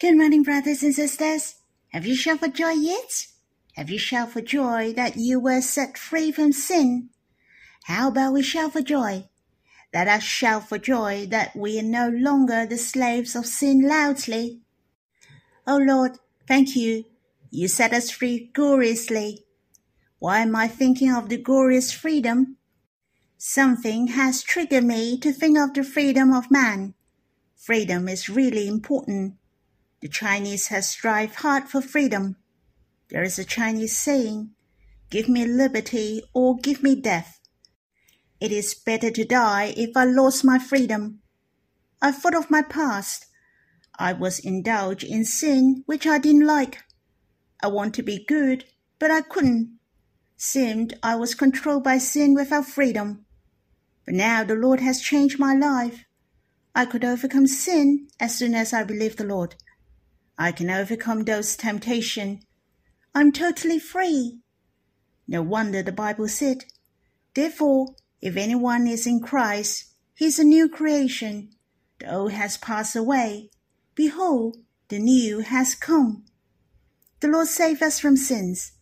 Good morning, brothers and sisters. Have you shouted for joy yet? Have you shouted for joy that you were set free from sin? How about we shout for joy? Let us shout for joy that we are no longer the slaves of sin loudly. O Lord, thank you. You set us free gloriously. Why am I thinking of the glorious freedom? Something has triggered me to think of the freedom of man. Freedom is really important. The Chinese has strived hard for freedom. There is a Chinese saying, give me liberty or give me death. It is better to die if I lost my freedom. I thought of my past. I was indulged in sin which I didn't like. I want to be good, but I couldn't. Seemed I was controlled by sin without freedom. But now the Lord has changed my life. I could overcome sin as soon as I believe the Lord. I can overcome those temptations. I'm totally free. No wonder the Bible said, Therefore, if anyone is in Christ, he is a new creation. The old has passed away. Behold, the new has come. The Lord saved us from sins.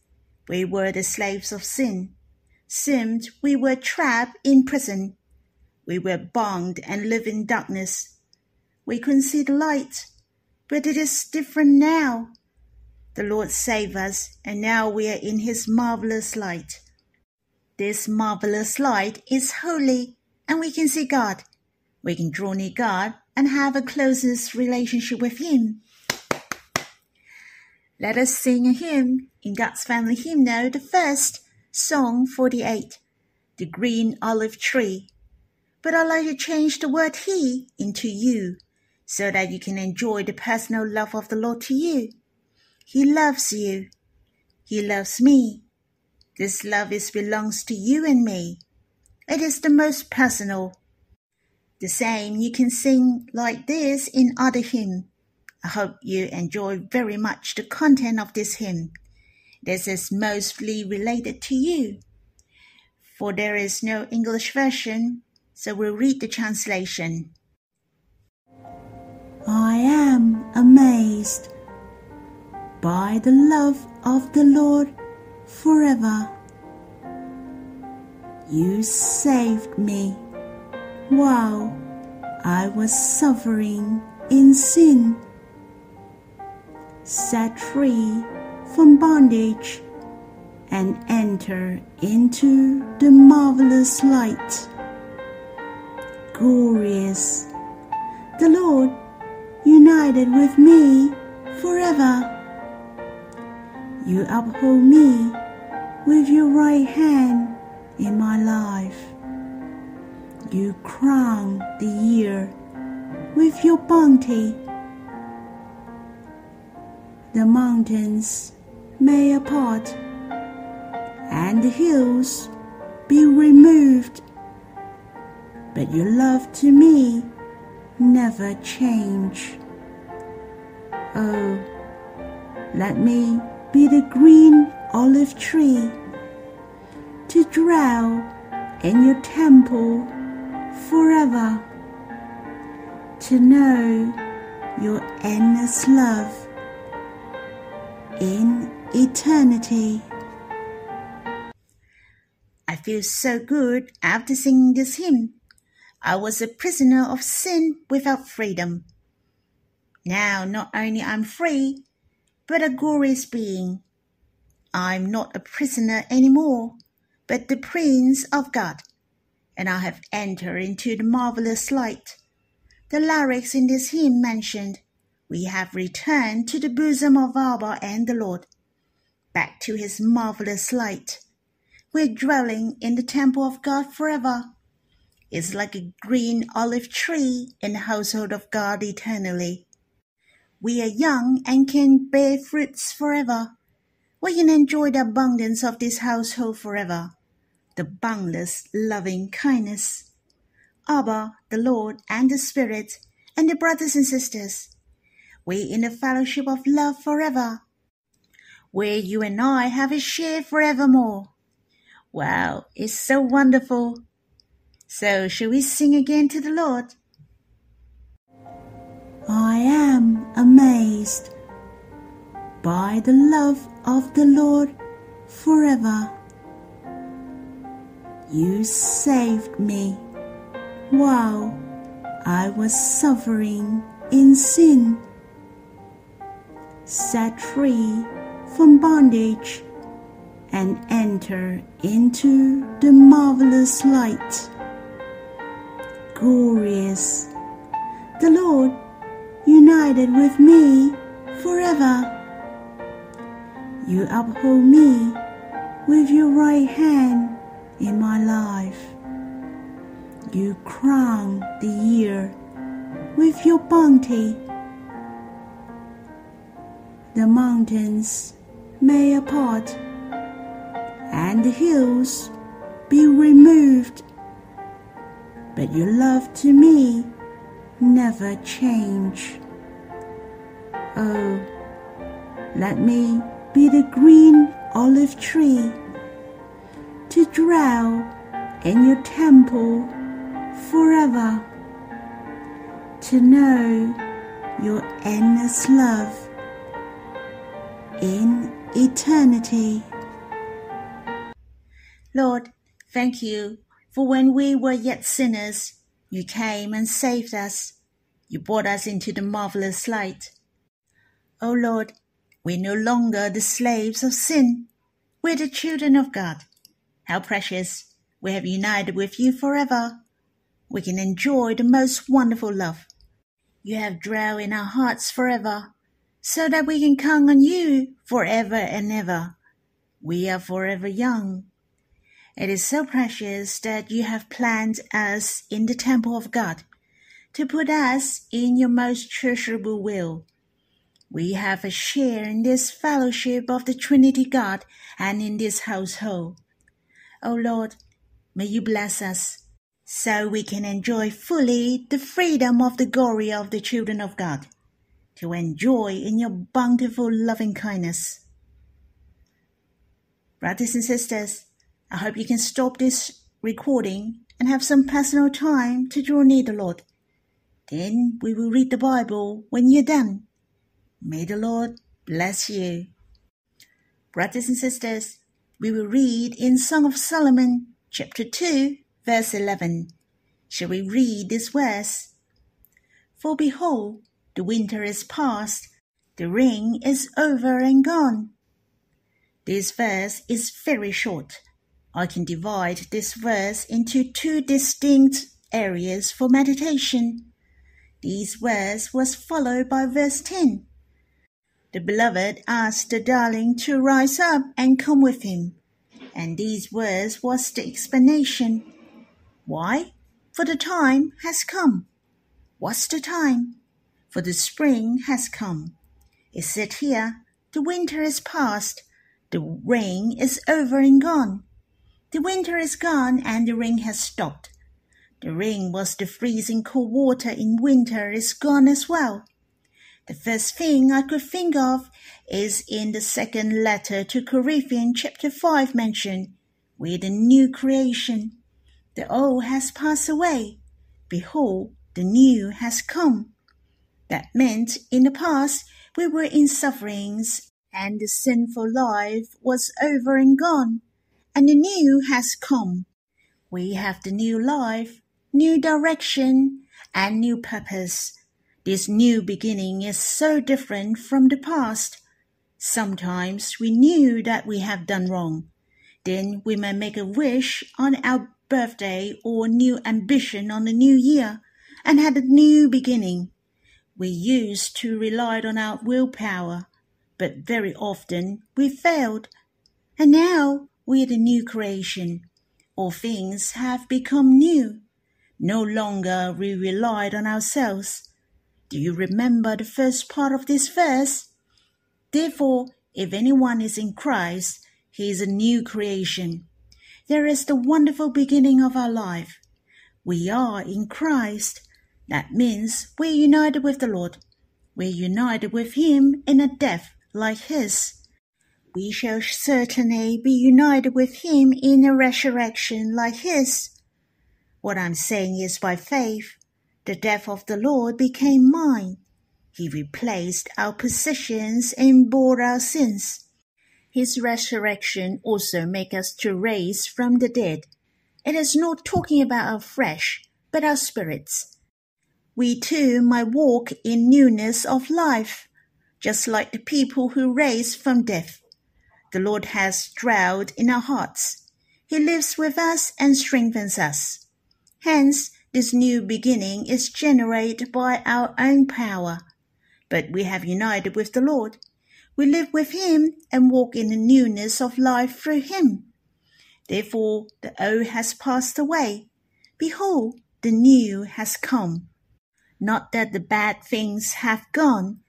We were the slaves of sin. Seemed we were trapped in prison. We were bound and lived in darkness. We couldn't see the light but it is different now. The Lord saved us, and now we are in His marvelous light. This marvelous light is holy, and we can see God. We can draw near God and have a closest relationship with Him. Let us sing a hymn in God's Family Hymnal, the first, Song 48, The Green Olive Tree. But I'd like to change the word He into you so that you can enjoy the personal love of the Lord to you. He loves you. He loves me. This love is belongs to you and me. It is the most personal. The same you can sing like this in other hymn. I hope you enjoy very much the content of this hymn. This is mostly related to you. For there is no English version, so we'll read the translation. I am amazed by the love of the Lord forever. You saved me while I was suffering in sin, set free from bondage, and enter into the marvelous light. Glorious, the Lord united with me forever. You uphold me with your right hand in my life. You crown the year with your bounty. The mountains may apart and the hills be removed, but your love to me never change. Oh, let me be the green olive tree to dwell in your temple forever, to know your endless love in eternity. I feel so good after singing this hymn. I was a prisoner of sin without freedom. Now not only I'm free, but a glorious being. I'm not a prisoner anymore, but the prince of God, and I have entered into the marvelous light. The lyrics in this hymn mentioned, we have returned to the bosom of Abba and the Lord, back to his marvelous light. We're dwelling in the temple of God forever It's like a green olive tree in the household of God eternally. We are young and can bear fruits forever. We can enjoy the abundance of this household forever, the boundless loving kindness. Abba, the Lord, and the Spirit, and the brothers and sisters, we in the fellowship of love forever, where you and I have a share forevermore. Wow, it's so wonderful. So, shall we sing again to the Lord? I am amazed by the love of the Lord forever. You saved me while I was suffering in sin, set free from bondage, and enter into the marvelous light. Glorious, the Lord united with me forever. You uphold me with your right hand in my life. You crown the year with your bounty. The mountains may apart and the hills be removed, but your love to me never change. Oh, let me be the green olive tree to dwell in your temple forever, to know your endless love in eternity. Lord, thank you for when we were yet sinners, you came and saved us. You brought us into the marvelous light. O oh Lord, we're no longer the slaves of sin. We're the children of God. How precious. We have united with you forever. We can enjoy the most wonderful love. You have dwelt in our hearts forever, so that we can count on you forever and ever. We are forever young. It is so precious that you have planted us in the temple of God to put us in your most treasurable will. We have a share in this fellowship of the Trinity God and in this household. O oh Lord, may you bless us so we can enjoy fully the freedom of the glory of the children of God, to enjoy in your bountiful loving kindness. Brothers and sisters, I hope you can stop this recording and have some personal time to draw near the Lord. Then we will read the Bible when you're done. May the Lord bless you. Brothers and sisters, we will read in Song of Solomon, chapter 2, verse 11. Shall we read this verse? For behold, the winter is past, the rain is over and gone. This verse is very short I can divide this verse into two distinct areas for meditation. These verse was followed by verse 10. The beloved asked the darling to rise up and come with him. And these words was the explanation. Why? For the time has come. What's the time? For the spring has come. It said here, the winter is past, the rain is over and gone. The winter is gone and the rain has stopped. The rain was the freezing cold water in winter is gone as well. The first thing I could think of is in the second letter to Corinthians chapter 5 mentioned, with the new creation. The old has passed away. Behold, the new has come. That meant in the past we were in sufferings and the sinful life was over and gone and the new has come. We have the new life, new direction, and new purpose. This new beginning is so different from the past. Sometimes we knew that we have done wrong. Then we may make a wish on our birthday or new ambition on the new year and had a new beginning. We used to rely on our willpower, but very often we failed. And now we are the new creation. All things have become new. No longer we relied on ourselves. Do you remember the first part of this verse? Therefore, if anyone is in Christ, he is a new creation. There is the wonderful beginning of our life. We are in Christ. That means we're united with the Lord. We're united with Him in a death like His we shall certainly be united with him in a resurrection like his. What I'm saying is by faith, the death of the Lord became mine. He replaced our positions and bore our sins. His resurrection also makes us to raise from the dead. It is not talking about our flesh, but our spirits. We too might walk in newness of life, just like the people who raised from death. The Lord has dwelled in our hearts. He lives with us and strengthens us. Hence, this new beginning is generated by our own power. But we have united with the Lord. We live with Him and walk in the newness of life through Him. Therefore, the old has passed away. Behold, the new has come. Not that the bad things have gone,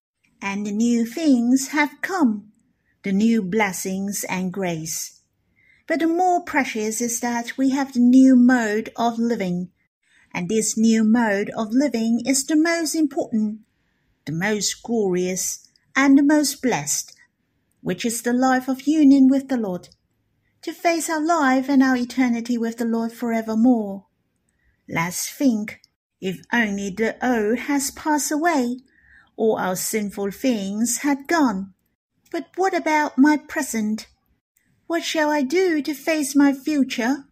and the new things have come, the new blessings and grace. But the more precious is that we have the new mode of living, and this new mode of living is the most important, the most glorious, and the most blessed, which is the life of union with the Lord, to face our life and our eternity with the Lord forevermore. Let's think, if only the old has passed away, all our sinful things had gone. But what about my present? What shall I do to face my future?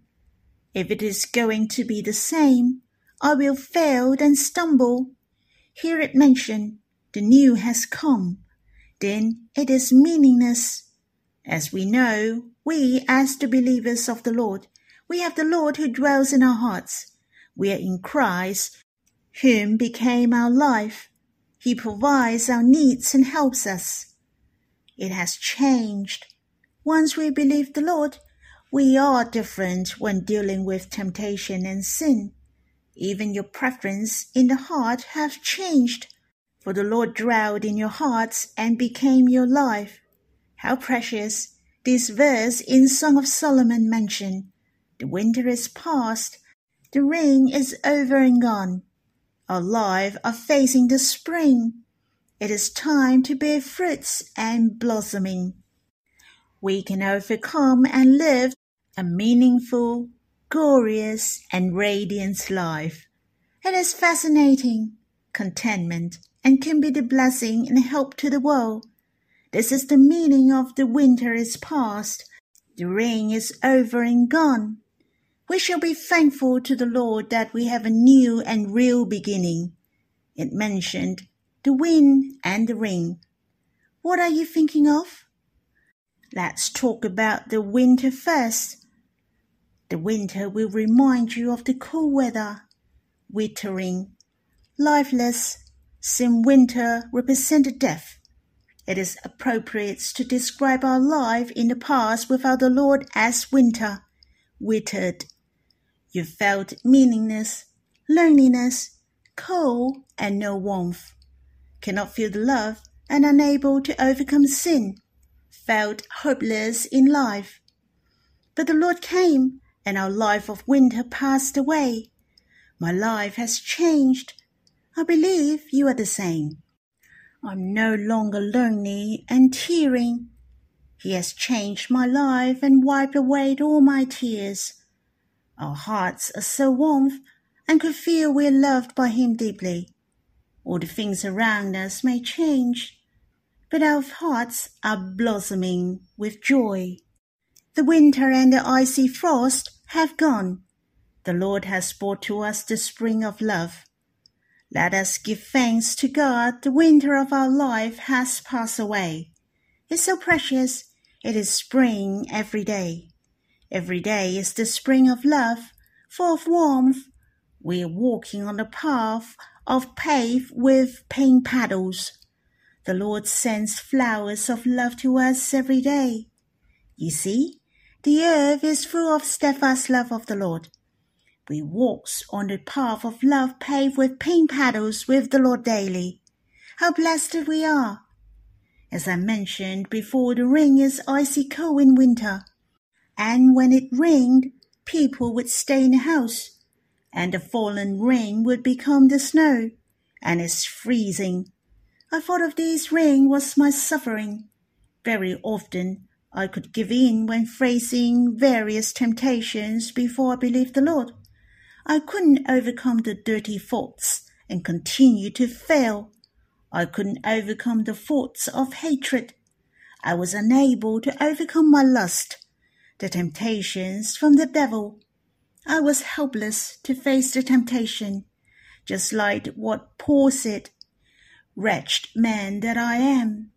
If it is going to be the same, I will fail and stumble. Hear it mentioned, the new has come. Then it is meaningless. As we know, we, as the believers of the Lord, we have the Lord who dwells in our hearts. We are in Christ, whom became our life. He provides our needs and helps us. It has changed. Once we believe the Lord, we are different when dealing with temptation and sin. Even your preference in the heart have changed, for the Lord dwelled in your hearts and became your life. How precious this verse in Song of Solomon mentioned. The winter is past, the rain is over and gone. Our life are facing the spring. It is time to bear fruits and blossoming we can overcome and live a meaningful, glorious, and radiant life. It is fascinating, contentment, and can be the blessing and help to the world. This is the meaning of the winter is past, the rain is over and gone. We shall be thankful to the Lord that we have a new and real beginning. It mentioned the wind and the rain. What are you thinking of? Let's talk about the winter first. The winter will remind you of the cool weather, withering, lifeless, since winter represented death. It is appropriate to describe our life in the past without the Lord as winter, withered. You felt meaningless, loneliness, cold, and no warmth, cannot feel the love, and unable to overcome sin felt hopeless in life. But the Lord came, and our life of winter passed away. My life has changed. I believe you are the same. I'm no longer lonely and tearing. He has changed my life and wiped away all my tears. Our hearts are so warm and could feel we're loved by Him deeply. All the things around us may change, but our hearts are blossoming with joy. The winter and the icy frost have gone. The Lord has brought to us the spring of love. Let us give thanks to God the winter of our life has passed away. It's so precious. It is spring every day. Every day is the spring of love, full of warmth. We are walking on a path of paved with pink paddles. The Lord sends flowers of love to us every day. You see, the earth is full of steadfast love of the Lord. We walk on the path of love paved with pink paddles with the Lord daily. How blessed we are! As I mentioned before, the rain is icy cold in winter, and when it rained, people would stay in the house, and the fallen rain would become the snow, and it's freezing I thought of this rain was my suffering. Very often I could give in when facing various temptations before I believed the Lord. I couldn't overcome the dirty thoughts and continue to fail. I couldn't overcome the thoughts of hatred. I was unable to overcome my lust, the temptations from the devil. I was helpless to face the temptation, just like what Paul said, Wretched man that I am,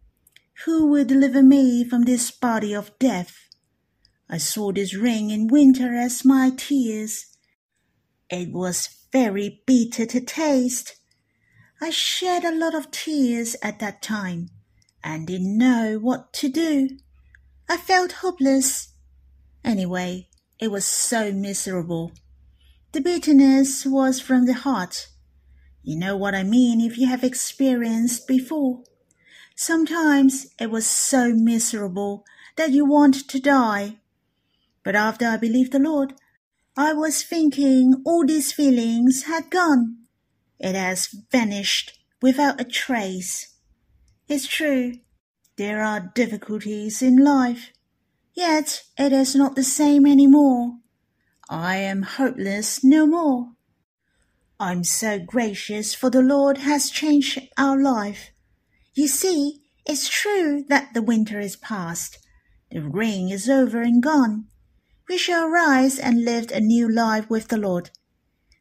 who will deliver me from this body of death? I saw this ring in winter as my tears. It was very bitter to taste. I shed a lot of tears at that time and didn't know what to do. I felt hopeless. Anyway, it was so miserable. The bitterness was from the heart. You know what I mean if you have experienced before. Sometimes it was so miserable that you want to die. But after I believed the Lord, I was thinking all these feelings had gone. It has vanished without a trace. It's true, there are difficulties in life, yet it is not the same any more. I am hopeless no more. I'm so gracious for the Lord has changed our life. You see, it's true that the winter is past. The rain is over and gone. We shall rise and live a new life with the Lord.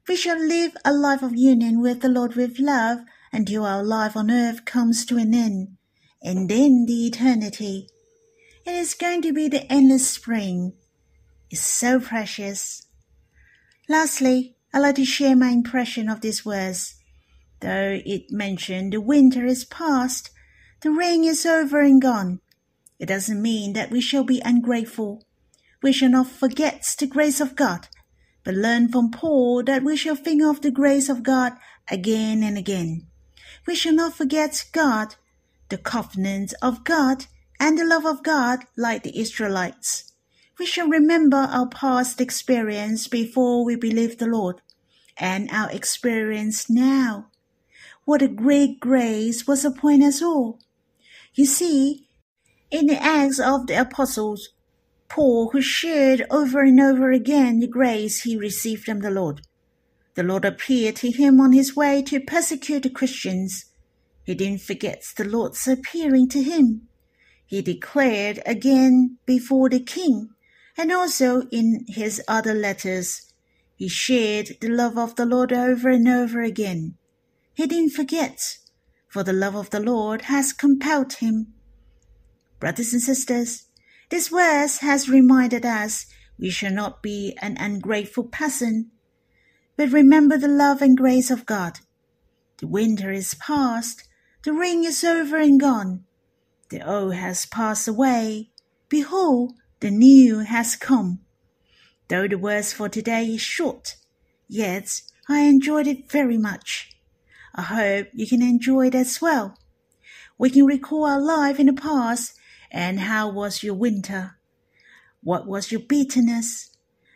We shall live a life of union with the Lord with love until our life on earth comes to an end, and then the eternity. It is going to be the endless spring. It's so precious. Lastly, I'd like to share my impression of this verse. Though it mentioned the winter is past, the rain is over and gone. It doesn't mean that we shall be ungrateful. We shall not forget the grace of God, but learn from Paul that we shall think of the grace of God again and again. We shall not forget God, the covenant of God, and the love of God like the Israelites. We shall remember our past experience before we believe the Lord, and our experience now. What a great grace was upon us all. You see, in the Acts of the Apostles, Paul who shared over and over again the grace he received from the Lord. The Lord appeared to him on his way to persecute the Christians. He didn't forget the Lord's appearing to him. He declared again before the king, and also in his other letters. He shared the love of the Lord over and over again. He didn't forget, for the love of the Lord has compelled him. Brothers and sisters, this verse has reminded us we shall not be an ungrateful person, but remember the love and grace of God. The winter is past, the rain is over and gone. The old has passed away. Behold, the new has come. Though the verse for today is short, yet I enjoyed it very much. I hope you can enjoy it as well. We can recall our life in the past and how was your winter? What was your bitterness?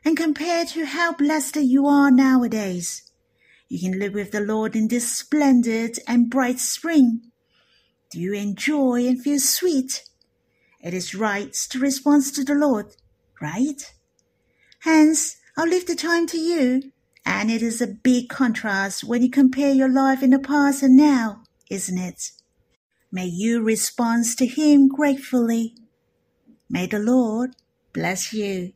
And compare to how blessed you are nowadays. You can live with the Lord in this splendid and bright spring. Do you enjoy and feel sweet? It is right to respond to the Lord, right? Hence, I'll leave the time to you and it is a big contrast when you compare your life in the past and now, isn't it? May you respond to Him gratefully. May the Lord bless you.